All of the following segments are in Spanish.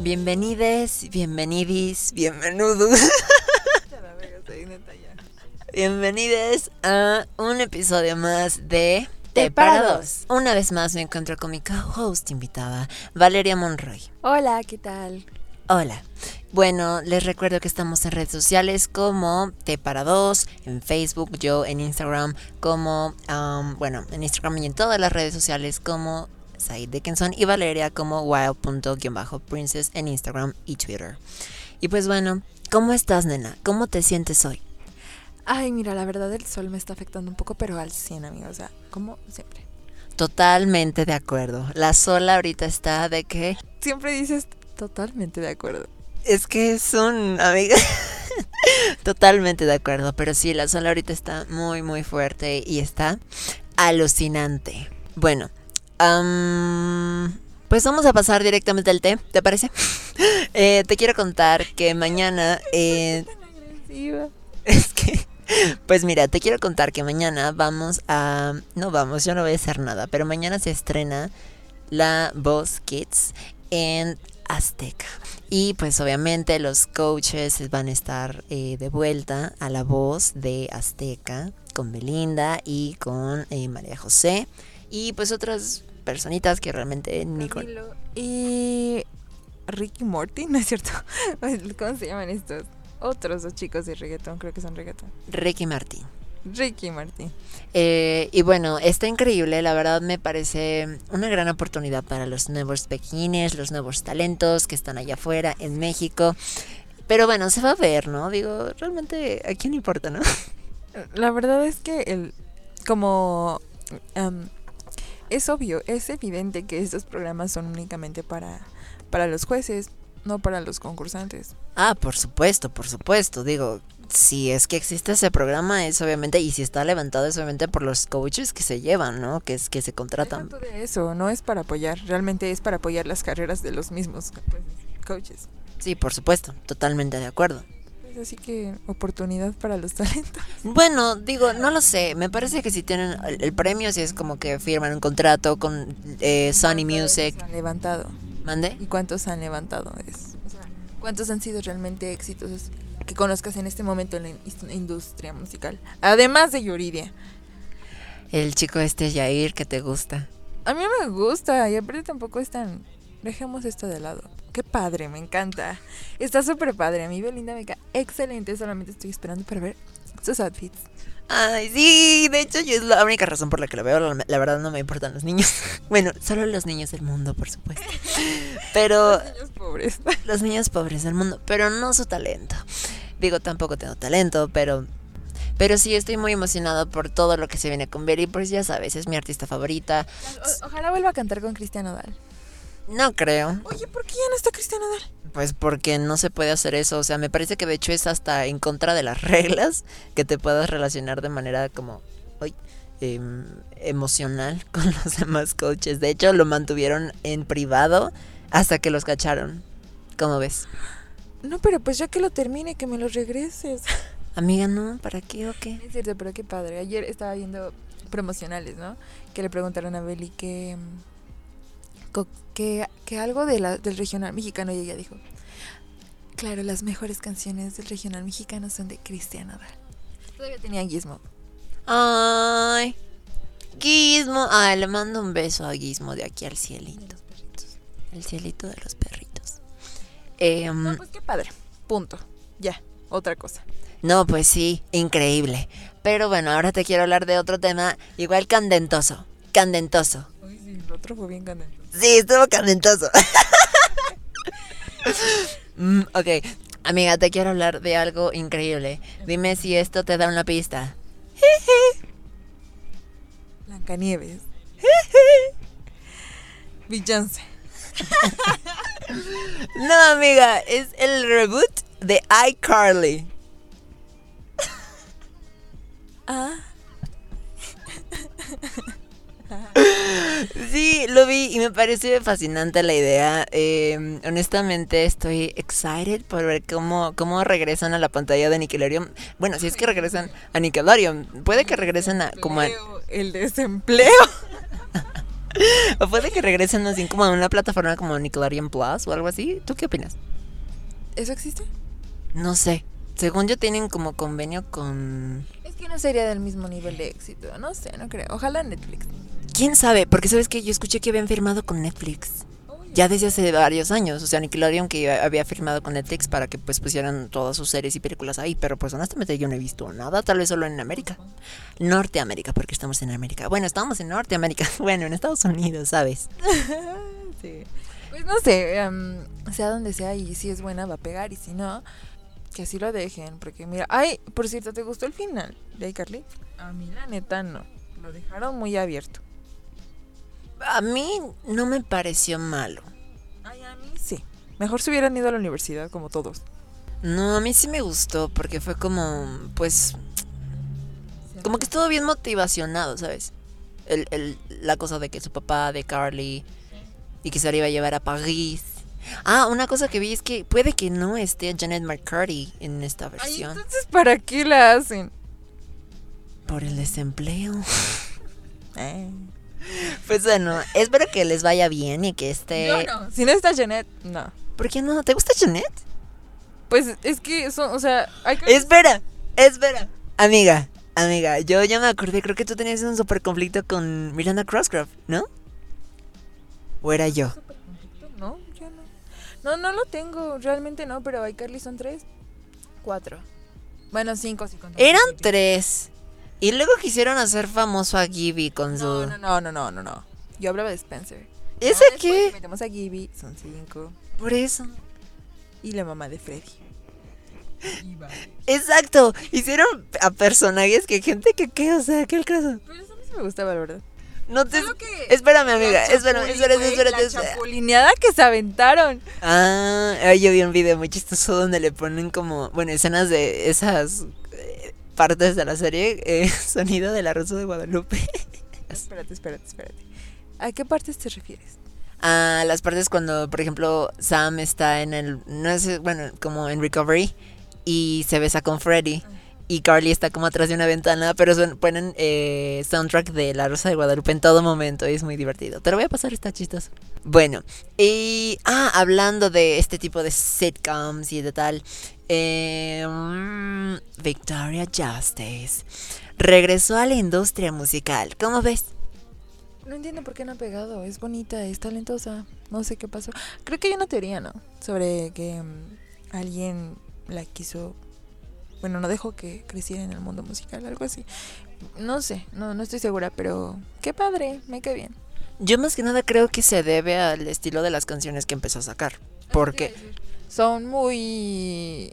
Bienvenides, bienvenidis, bienvenudos. Bienvenidos a un episodio más de Te para dos. Una vez más me encuentro con mi co-host invitada, Valeria Monroy. Hola, ¿qué tal? Hola. Bueno, les recuerdo que estamos en redes sociales como Te para dos, en Facebook, yo en Instagram como, um, bueno, en Instagram y en todas las redes sociales como Said Dickinson y Valeria como wild.princess en Instagram y Twitter. Y pues bueno, ¿cómo estás, nena? ¿Cómo te sientes hoy? Ay, mira, la verdad el sol me está afectando un poco, pero al 100, amigo. O sea, como siempre. Totalmente de acuerdo. La sola ahorita está de que... Siempre dices totalmente de acuerdo. Es que es un... Amiga. Totalmente de acuerdo. Pero sí, la sola ahorita está muy, muy fuerte y está alucinante. Bueno. pues vamos a pasar directamente al té, ¿te parece? Eh, te quiero contar que mañana... Eh, es que pues mira, te quiero contar que mañana vamos a... No vamos, yo no voy a hacer nada, pero mañana se estrena la Voz Kids en Azteca. Y pues obviamente los coaches van a estar eh, de vuelta a la voz de Azteca con Belinda y con eh, María José. Y pues otras personitas que realmente ni con... Y Ricky Morty, ¿no es cierto? ¿Cómo se llaman estos? Otros dos chicos de reggaetón, creo que son reggaetón. Ricky Martin. Ricky Martin. Eh, y bueno, está increíble, la verdad me parece una gran oportunidad para los nuevos pequines, los nuevos talentos que están allá afuera en México. Pero bueno, se va a ver, ¿no? Digo, realmente, ¿a quién importa, no? La verdad es que el, como es obvio, es evidente que estos programas son únicamente para, para los jueces, no para los concursantes. Ah, por supuesto, por supuesto. Digo, si es que existe ese programa es obviamente, y si está levantado es obviamente por los coaches que se llevan, ¿no? Que, es, que se contratan. No de eso, no es para apoyar, realmente es para apoyar las carreras de los mismos coaches. Sí, por supuesto, totalmente de acuerdo. Pues así que oportunidad para los talentos. Bueno, digo, no lo sé. Me parece que si tienen el, premio, si es como que firman un contrato con eh, Sony Music. levantado. ¿Mande? ¿Y cuántos han levantado? Es, ¿Cuántos han sido realmente exitosos que conozcas en este momento en la industria musical? Además de Yuridia. El chico este Yair que te gusta. A mí me gusta y aparte tampoco es tan... Dejemos esto de lado. Qué padre, me encanta. Está súper padre. A mí Belinda me cae excelente. Solamente estoy esperando para ver sus outfits. Ay, sí, de hecho yo es la única razón por la que lo veo. La, verdad no me importan los niños. Bueno, solo los niños del mundo, por supuesto. Pero... Los niños pobres. Los niños pobres del mundo, pero no su talento. Digo, tampoco tengo talento, pero... Pero sí, estoy muy emocionado por todo lo que se viene con Berry, pues ya sabes, es mi artista favorita. ojalá vuelva a cantar con Cristiano Dal. No creo. Oye, ¿por qué ya no está Cristiano Dal? Pues porque no se puede hacer eso. O sea, me parece que de hecho es hasta en contra de las reglas que te puedas relacionar de manera como hoy em, emocional con los demás coaches. De hecho, lo mantuvieron en privado hasta que los cacharon. ¿Cómo ves? No, pero pues ya que lo termine, que me lo regreses. Amiga, no, ¿para qué o qué? Es cierto, pero qué padre. Ayer estaba viendo promocionales, ¿no? Que le preguntaron a Beli que que, que algo de la, del regional mexicano y ella dijo, claro, las mejores canciones del regional mexicano son de Cristiano Todavía tenía Gizmo. Ay, Gizmo. Ay, le mando un beso a Gizmo de aquí al cielito. El cielito de los perritos. Em, no, pues qué padre. Punto. Ya, otra cosa. No, pues sí, increíble. Pero bueno, ahora te quiero hablar de otro tema igual candentoso. Candentoso. Uy, sí, el otro fue bien candentoso. Sí, estuvo calentoso. Mm, ok, amiga, te quiero hablar de algo increíble. Dime si esto te da una pista. Blancanieves. Beyoncé. no, amiga, es el reboot de iCarly. Ah. Sí, lo vi y me pareció fascinante la idea. Eh, honestamente estoy excited por ver cómo, cómo regresan a la pantalla de Nickelodeon. Bueno, si es que regresan a Nickelodeon, puede que regresen a como a, El desempleo. o puede que regresen así como a una plataforma como Nickelodeon Plus o algo así. ¿Tú qué opinas? ¿Eso existe? No sé. Según yo tienen como convenio con Es que no sería del mismo nivel de éxito. No sé, no creo. Ojalá Netflix. ¿Quién sabe? Porque sabes que yo escuché que habían firmado con Netflix. Ya desde hace varios años, o sea, Nickelodeon que había firmado con Netflix para que pues pusieran todas sus series y películas ahí, pero pues honestamente yo no he visto nada, tal vez solo en América. Norteamérica, porque estamos en América. Bueno, estamos en Norteamérica, bueno, en Estados Unidos, ¿sabes? sí. Pues no sé, em, sea donde sea y si es buena va a pegar y si no, que así lo dejen, porque mira, ay, por cierto, ¿te gustó el final de iCarly? A mí la neta no, lo dejaron muy abierto. A mí no me pareció malo. Ay, a mí sí. Mejor se hubieran ido a la universidad como todos. No, a mí sí me gustó porque fue como, pues, como que estuvo bien motivacionado, ¿sabes? El, el, la cosa de que su papá, de Carly, y que se la iba a llevar a París. Ah, una cosa que vi es que puede que no esté Janet McCarty en esta Ay, versión. entonces, ¿para qué la hacen? Por el desempleo. Eh. Pues bueno, espero que les vaya bien y que esté... Yo no. Si no está Janet, no. ¿Por qué no? ¿Te gusta Janet? Pues es que son, o sea, hay que... Espera, espera. Amiga, amiga, yo ya me acordé, creo que tú tenías un super conflicto con Miranda Crosscroft, ¿no? ¿O era yo? No, yo no. No, no lo tengo, realmente no, pero iCarly son tres. Cuatro. Bueno, cinco contamos Eran tres. Y luego quisieron hacer famoso a Gibby con su... No, no, no, no, no, no, no. Yo hablaba de Spencer. ¿Ese No, qué? Metemos a Gibby, son cinco. Por eso. Y la mamá de Freddy. Exacto. Hicieron a personajes que gente que qué, o sea, qué el caso. Pero eso a mí sí me gustaba, la verdad. No te... Que- Espérame, amiga. Espérame, güey, espérate. La espérate. chapulineada que se aventaron. Ah, yo vi un video muy chistoso donde le ponen como, bueno, escenas de esas partes de la serie, eh, sonido de la Rosa de Guadalupe. Espérate, espérate, espérate. ¿A qué partes te refieres? A las partes cuando, por ejemplo, Sam está en el, no sé, bueno, como en recovery y se besa con Freddy. Y Carly está como atrás de una ventana, pero son- ponen eh, soundtrack de La Rosa de Guadalupe en todo momento y es muy divertido. Te lo voy a pasar, está chistoso. Bueno, y... Ah, hablando de este tipo de sitcoms y de tal. eh, mm, Victoria Justice regresó a la industria musical. ¿Cómo ves? No entiendo por qué no ha pegado. Es bonita, es talentosa. No sé qué pasó. Creo que hay una teoría, ¿no? Sobre que mm, alguien la quiso. Bueno, no dejó que creciera en el mundo musical, algo así. No sé, no, no estoy segura, pero qué padre, me cae bien. Yo más que nada creo que se debe al estilo de las canciones que empezó a sacar. Porque, Son muy.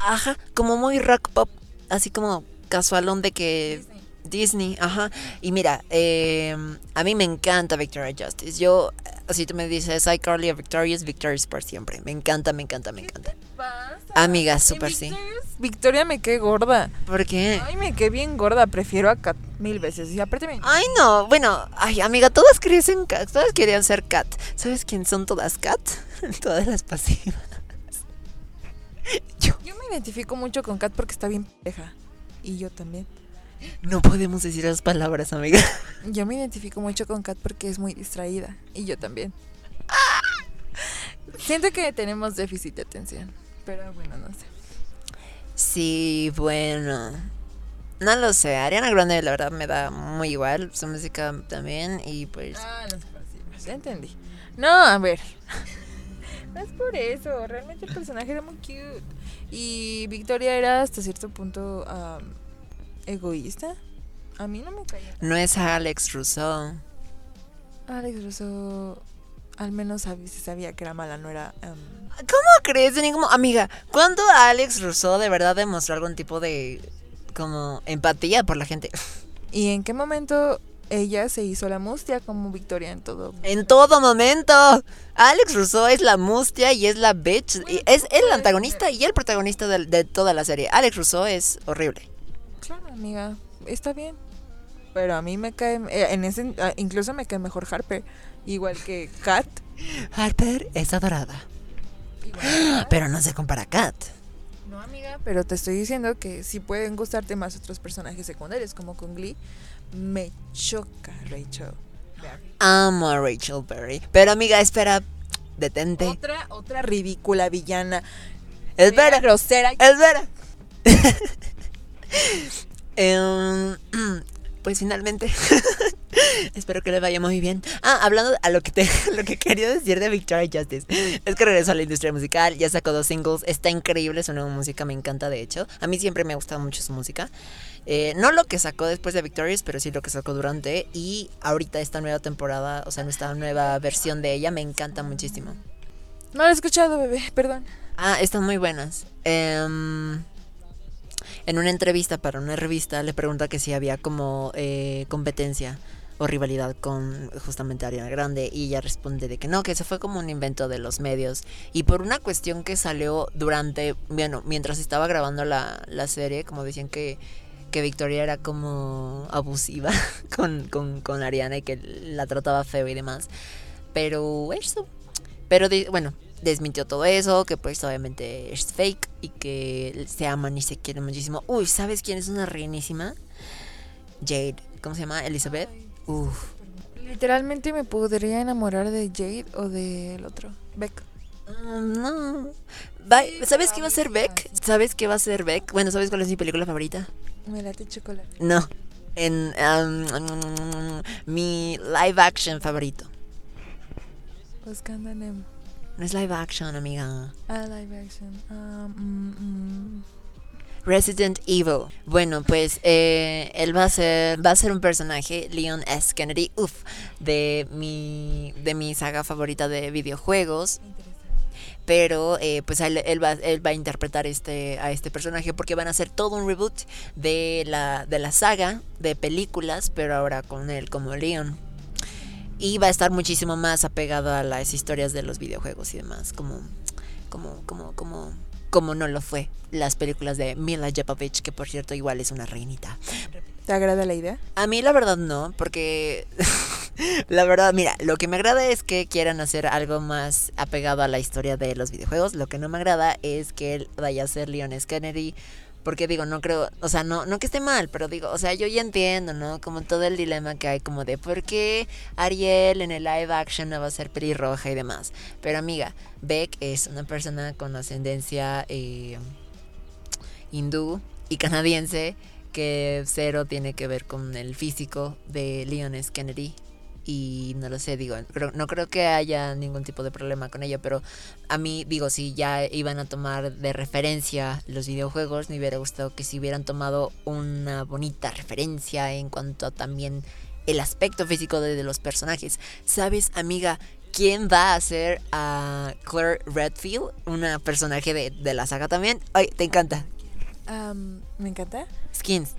Ajá, como muy rock pop, así como casualón de que Disney, ajá. Y mira, eh, a mí me encanta Victoria Justice. Yo, si tú me dices iCarly Victorious, Victorious por siempre. Me encanta, me encanta, me encanta. Amiga, súper sí. Victoria me cae gorda. ¿Por qué? Ay, me cae bien gorda. Prefiero a Kat mil veces. Y aparte me. Ay, no, bueno, ay, amiga, todas crecen Cat, todas querían ser Cat. ¿Sabes quién son todas Cat? todas las pasivas. Yo. Yo me identifico mucho con Kat porque está bien pendeja. Y yo también. No podemos decir las palabras, amiga. Yo me identifico mucho con Kat porque es muy distraída. Y yo también. Siento que tenemos déficit de atención. Pero bueno, no sé. Sí, bueno. No lo sé, Ariana Grande la verdad me da muy igual, su música también y pues... Ah, los pasivos. Ya entendí. No, a ver. No es por eso. Realmente el personaje era muy cute. Y Victoria era hasta cierto punto egoísta. A mí no me caía. No es Alex Rousseau. Alex Russo al menos sab- se sabía que era mala, no era... am, ¿Cómo crees? Ningún... Amiga, ¿cuándo Alex Rousseau de verdad demostró algún tipo de... como empatía por la gente? ¿Y en qué momento ella se hizo la mustia como Victoria en todo? En todo momento. Alex Rousseau es la mustia y es la bitch. y es el antagonista y el protagonista de, de toda la serie. Alex Rousseau es horrible. Claro, amiga, está bien. Pero a mí me cae, eh, en ese, ah, incluso me cae mejor Harper, igual que Kat. Harper es adorada. Pero no se compara a Kat. No, amiga, pero te estoy diciendo que si pueden gustarte más otros personajes secundarios, como con Glee, me choca Rachel. Amo a Rachel Berry. Pero amiga, espera, detente. Otra, otra ridícula villana. Espera, grosera. espera. Em, pues finalmente, espero que le vaya muy bien. Ah, hablando a lo que te, lo que quería decir de Victoria Justice, es que regresó a la industria musical, ya sacó dos singles, está increíble su nueva música, me encanta de hecho. A mí siempre me ha gustado mucho su música. Eh, no lo que sacó después de Victorious, pero sí lo que sacó durante. Y ahorita esta nueva temporada, o sea, esta nueva versión de ella, me encanta muchísimo. No lo he escuchado, bebé, perdón. Ah, están muy buenas. Em, en una entrevista para una revista le pregunta que si había como eh, competencia o rivalidad con justamente Ariana Grande y ella responde de que no, que eso fue como un invento de los medios. Y por una cuestión que salió durante, bueno, mientras estaba grabando la, la serie, como decían que, que Victoria era como abusiva con, con, con Ariana y que la trataba feo y demás, pero eso, pero bueno, desmintió todo eso, que pues obviamente es fake y que se aman y se quieren muchísimo. Uy, ¿sabes quién es una reinísima? Jade, ¿cómo se llama? Elizabeth. Uf. Literalmente me podría enamorar de Jade o del otro, Beck. Mm, no. ¿Sabes qué va a ser Beck? ¿Sabes qué va a ser Beck? Bueno, ¿sabes cuál es mi película favorita? Me late chocolate. No. En um, mi live action favorito. Buscando a Nemo. No es live action, amiga. Ah, live action. Ah, mm, mm. Resident Evil. Bueno, pues eh, él va a ser va a ser un personaje, Leon S. Kennedy, uff, de mi de mi saga favorita de videojuegos. Pero eh, pues él, él va, él va a interpretar este, a este personaje porque van a hacer todo un reboot de la, de la saga de películas, pero ahora con él como Leon. Y va a estar muchísimo más apegado a las historias de los videojuegos y demás, como, como, como, como, como no lo fue las películas de Mila Jovovich, que por cierto igual es una reinita. ¿Te agrada la idea? A mí la verdad no, porque la verdad, mira, lo que me agrada es que quieran hacer algo más apegado a la historia de los videojuegos. Lo que no me agrada es que él vaya a ser Leon S. Kennedy. Porque digo, no creo, o sea, no, no que esté mal, pero digo, o sea, yo ya entiendo, ¿no? Como todo el dilema que hay, como de por qué Ariel en el live action no va a ser pelirroja y demás. Pero amiga, Beck es una persona con ascendencia eh, hindú y canadiense que cero tiene que ver con el físico de Leon S. Kennedy. Y no lo sé, digo, no creo que haya ningún tipo de problema con ello, pero a mí, digo, si ya iban a tomar de referencia los videojuegos, me hubiera gustado que si hubieran tomado una bonita referencia en cuanto a también el aspecto físico de, de los personajes. ¿Sabes, amiga? ¿Quién va a ser a Claire Redfield? Una personaje de, de la saga también. Ay, te encanta. Me encanta. Skins.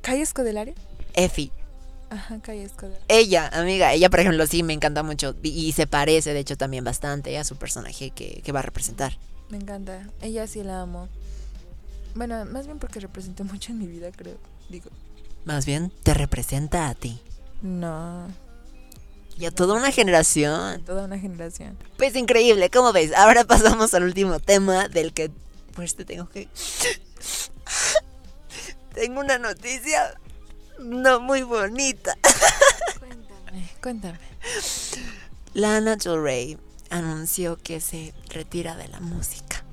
¿Calle Escodelario? Effie. Ajá, Calle. Ella, amiga, ella por ejemplo sí me encanta mucho y, y se parece de hecho también bastante a su personaje que, que va a representar. Me encanta. Ella sí la amo. Bueno, más bien porque representó mucho en mi vida, creo. Digo, Más bien, te representa a ti. no. Y a toda una generación. Toda una generación. Pues increíble, ¿cómo ves? Ahora pasamos al último tema del que pues te tengo que... tengo una noticia no muy bonita. Cuéntame. Cuéntame. Lana Del Rey anunció que se retira de la música.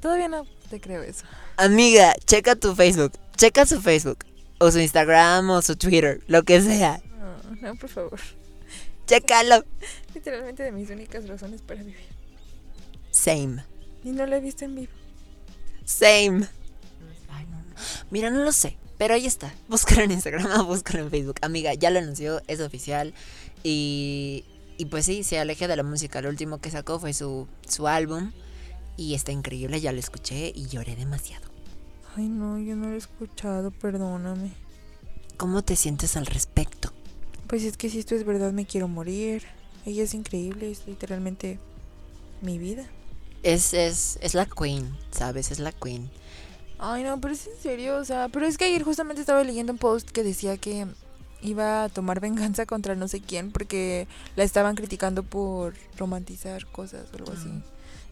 Todavía no te creo eso. Amiga, checa tu Facebook, checa su Facebook, o su Instagram, o su Twitter, lo que sea. No, no, por favor. Chécalo. Literalmente de mis únicas razones para vivir. Same, Y no la he visto en vivo. same. Ay, no, no. Mira, no lo sé, pero ahí está. Búscalo en Instagram o búscalo en Facebook. Amiga, ya lo anunció, es oficial. Y, y pues sí, se aleja de la música. Lo último que sacó fue su, su álbum. Y está increíble, ya lo escuché y lloré demasiado. Ay, no, yo no lo he escuchado, perdóname. ¿Cómo te sientes al respecto? Pues es que si esto es verdad, me quiero morir. Ella es increíble, es literalmente mi vida. Es, es, es la queen, ¿sabes? Es la queen. Ay, no, pero es en serio, o sea, pero es que ayer justamente estaba leyendo un post que decía que iba a tomar venganza contra no sé quién porque la estaban criticando por romantizar cosas o algo así.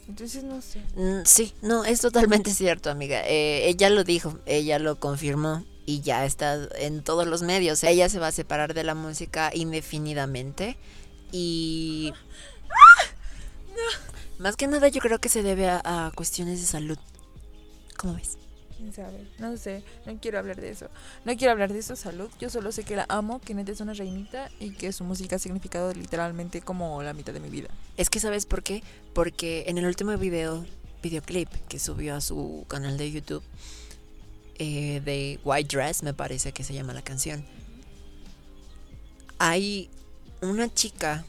Entonces no sé. Mm, sí, no, es totalmente cierto, amiga. Eh, ella lo dijo, ella lo confirmó y ya está en todos los medios. Ella se va a separar de la música indefinidamente y... Más que nada yo creo que se debe a, a cuestiones de salud. ¿Cómo ves? ¿Quién sabe? No sé, no quiero hablar de eso. No quiero hablar de eso, salud. Yo solo sé que la amo, que neta es una reinita y que su música ha significado literalmente como la mitad de mi vida. Es que sabes por qué? Porque en el último video, videoclip que subió a su canal de YouTube eh, de White Dress, me parece que se llama la canción, hay una chica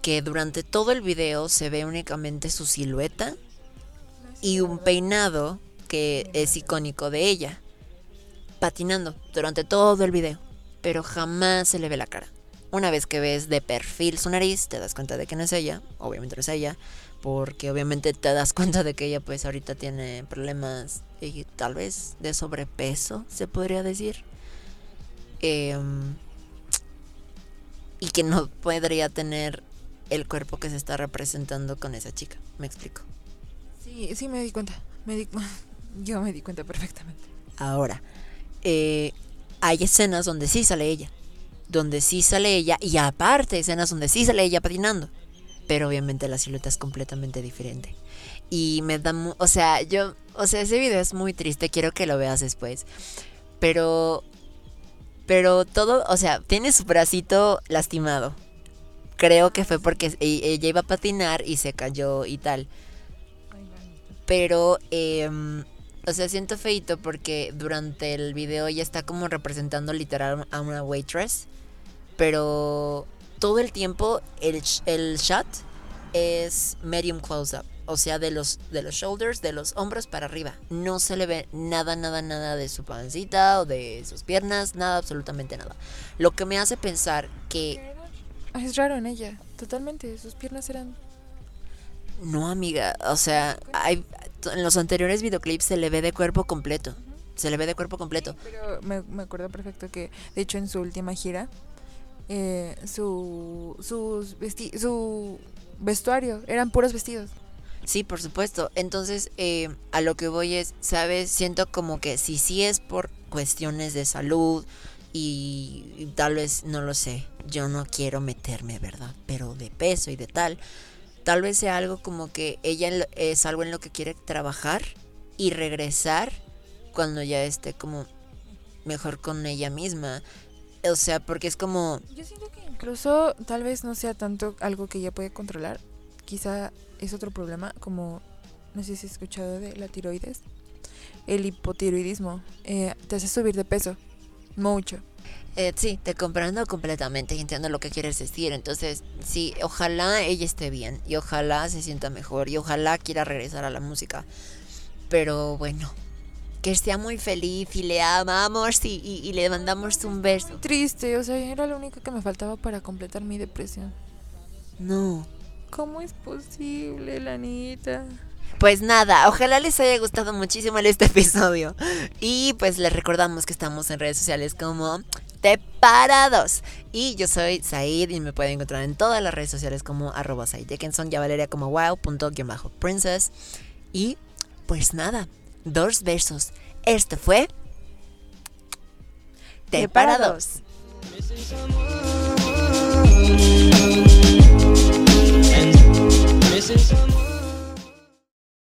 que durante todo el video se ve únicamente su silueta y un peinado que es icónico de ella, patinando durante todo el video, pero jamás se le ve la cara. Una vez que ves de perfil su nariz, te das cuenta de que no es ella, obviamente no es ella, porque obviamente te das cuenta de que ella pues ahorita tiene problemas y tal vez de sobrepeso, se podría decir. Em, y que no podría tener el cuerpo que se está representando con esa chica, me explico. Sí, sí me di cuenta. Me di, yo me di cuenta perfectamente. Ahora, eh, hay escenas donde sí sale ella. Donde sí sale ella. Y aparte, escenas donde sí sale ella patinando. Pero obviamente la silueta es completamente diferente. Y me da. O sea, yo. O sea, ese video es muy triste. Quiero que lo veas después. Pero. Pero todo. O sea, tiene su bracito lastimado. Creo que fue porque e- ella iba a patinar y se cayó y tal. Pero, em, o sea, siento feito porque durante el video ella está como representando literal a una waitress. Pero todo el tiempo el, el shot es medium close-up. O sea, de los, de los shoulders, de los hombros para arriba. No se le ve nada, nada, nada de su pancita o de sus piernas. Nada, absolutamente nada. Lo que me hace pensar que Es raro en ella, totalmente. Sus piernas eran. No, amiga, o sea, hay, en los anteriores videoclips se le ve de cuerpo completo. Se le ve de cuerpo completo. Pero me, me acuerdo perfecto que, de hecho, en su última gira, eh, su, sus vesti su vestuario eran puros vestidos. Sí, por supuesto. Entonces, eh, a lo que voy es, ¿sabes? Siento como que si sí es por cuestiones de salud y, y tal vez, no lo sé, yo no quiero meterme, ¿verdad? Pero de peso y de tal, tal vez sea algo como que ella es algo en lo que quiere trabajar y regresar cuando ya esté como mejor con ella misma. O sea, porque es como, Yo siento que incluso tal vez no sea tanto algo que ella puede controlar. Quizá es otro problema, como no sé si has escuchado de la tiroides. El hipotiroidismo eh, te hace subir de peso mucho. Eh, sí, te comprendo completamente y entiendo lo que quieres decir. Entonces, sí, ojalá ella esté bien y ojalá se sienta mejor y ojalá quiera regresar a la música. Pero bueno, que sea muy feliz y le amamos y, y- y le mandamos un beso. Triste, o sea, era lo único que me faltaba para completar mi depresión. No. ¿Cómo es posible, Lanita? pues nada, ojalá les haya gustado muchísimo este episodio. Y pues les recordamos que estamos en redes sociales como Te Parados. Y yo soy Said y me pueden encontrar en todas las redes sociales como arroba Said Dickinson y a Valeria como wow.princess. Y pues nada, dos versos. Esto fue Te Parados.